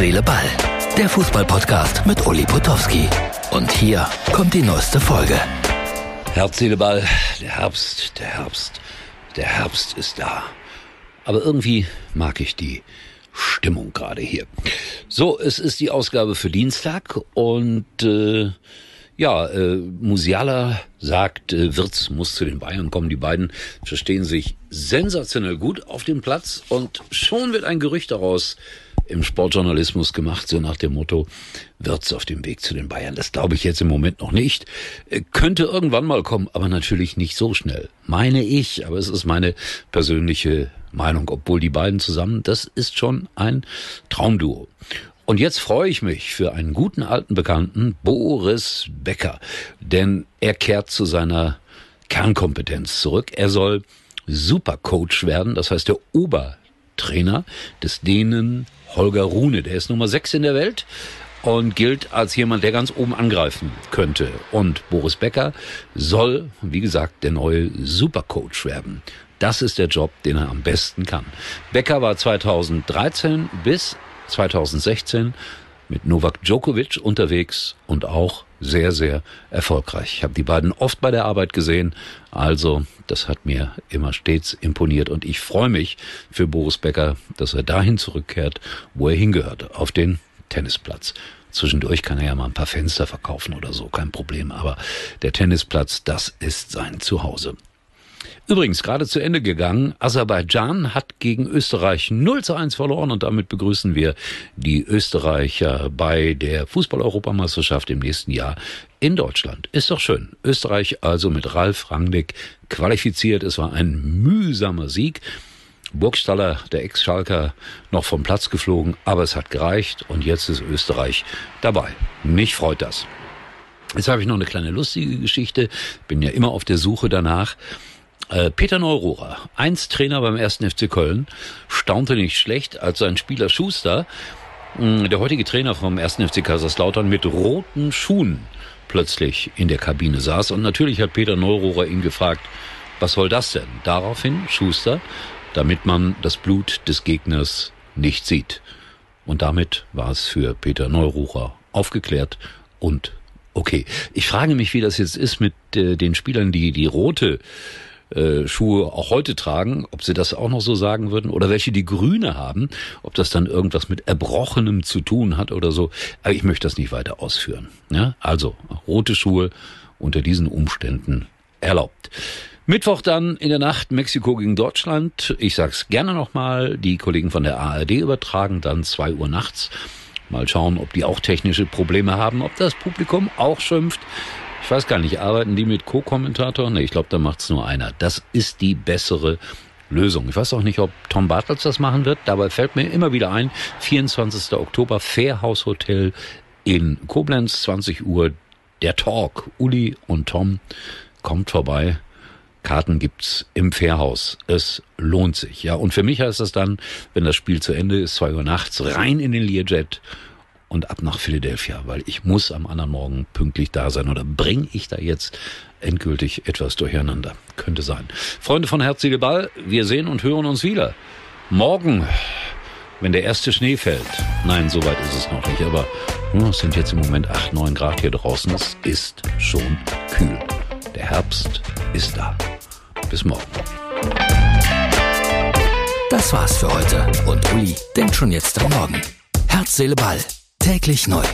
Seele, Ball. Der Fußballpodcast mit Uli Potowski. Und hier kommt die neueste Folge. Herz, Seele, Ball. Der Herbst, der Herbst, der Herbst ist da. Aber irgendwie mag ich die Stimmung gerade hier. So, es ist die Ausgabe für Dienstag und äh, ja, äh, Musiala sagt, äh, Wirtz muss zu den Bayern kommen. Die beiden verstehen sich sensationell gut auf dem Platz und schon wird ein Gerücht daraus im Sportjournalismus gemacht, so nach dem Motto, Wirtz auf dem Weg zu den Bayern. Das glaube ich jetzt im Moment noch nicht. Äh, könnte irgendwann mal kommen, aber natürlich nicht so schnell. Meine ich, aber es ist meine persönliche Meinung, obwohl die beiden zusammen, das ist schon ein Traumduo. Und jetzt freue ich mich für einen guten alten Bekannten, Boris Becker, denn er kehrt zu seiner Kernkompetenz zurück. Er soll Supercoach werden, das heißt der Obertrainer des Dänen Holger Rune. Der ist Nummer 6 in der Welt und gilt als jemand, der ganz oben angreifen könnte. Und Boris Becker soll, wie gesagt, der neue Supercoach werden. Das ist der Job, den er am besten kann. Becker war 2013 bis 2016 mit Novak Djokovic unterwegs und auch sehr, sehr erfolgreich. Ich habe die beiden oft bei der Arbeit gesehen, also das hat mir immer stets imponiert und ich freue mich für Boris Becker, dass er dahin zurückkehrt, wo er hingehört, auf den Tennisplatz. Zwischendurch kann er ja mal ein paar Fenster verkaufen oder so, kein Problem, aber der Tennisplatz, das ist sein Zuhause. Übrigens, gerade zu Ende gegangen. Aserbaidschan hat gegen Österreich 0 zu 1 verloren und damit begrüßen wir die Österreicher bei der Fußball-Europameisterschaft im nächsten Jahr in Deutschland. Ist doch schön. Österreich also mit Ralf Rangnick qualifiziert. Es war ein mühsamer Sieg. Burgstaller, der Ex-Schalker, noch vom Platz geflogen, aber es hat gereicht und jetzt ist Österreich dabei. Mich freut das. Jetzt habe ich noch eine kleine lustige Geschichte. Bin ja immer auf der Suche danach. Äh, Peter Neururer, einst Trainer beim 1. FC Köln, staunte nicht schlecht, als sein Spieler Schuster, der heutige Trainer vom 1. FC Kaiserslautern, mit roten Schuhen plötzlich in der Kabine saß. Und natürlich hat Peter Neururer ihn gefragt, was soll das denn? Daraufhin Schuster, damit man das Blut des Gegners nicht sieht. Und damit war es für Peter Neururer aufgeklärt und okay. Ich frage mich, wie das jetzt ist mit äh, den Spielern, die die rote äh, Schuhe auch heute tragen, ob sie das auch noch so sagen würden oder welche die grüne haben, ob das dann irgendwas mit Erbrochenem zu tun hat oder so. Aber ich möchte das nicht weiter ausführen. Ja? Also rote Schuhe unter diesen Umständen erlaubt. Mittwoch dann in der Nacht Mexiko gegen Deutschland. Ich sag's gerne nochmal, die Kollegen von der ARD übertragen dann zwei Uhr nachts. Mal schauen, ob die auch technische Probleme haben, ob das Publikum auch schimpft. Ich weiß gar nicht, arbeiten die mit Co-Kommentator? Nee, ich glaube, da macht's nur einer. Das ist die bessere Lösung. Ich weiß auch nicht, ob Tom Bartels das machen wird. Dabei fällt mir immer wieder ein, 24. Oktober, Fairhaus Hotel in Koblenz, 20 Uhr, der Talk. Uli und Tom kommt vorbei. Karten gibt's im Fairhaus. Es lohnt sich. Ja, und für mich heißt das dann, wenn das Spiel zu Ende ist, zwei Uhr nachts, rein in den Learjet und ab nach Philadelphia, weil ich muss am anderen Morgen pünktlich da sein. Oder bringe ich da jetzt endgültig etwas durcheinander? Könnte sein. Freunde von Herzliche Ball, wir sehen und hören uns wieder. Morgen, wenn der erste Schnee fällt. Nein, so weit ist es noch nicht, aber es sind jetzt im Moment 8, 9 Grad hier draußen. Es ist schon kühl. Der Herbst ist da. Bis morgen. Das war's für heute und Uli denkt schon jetzt am Morgen. Herz, Seele, Ball Täglich neu.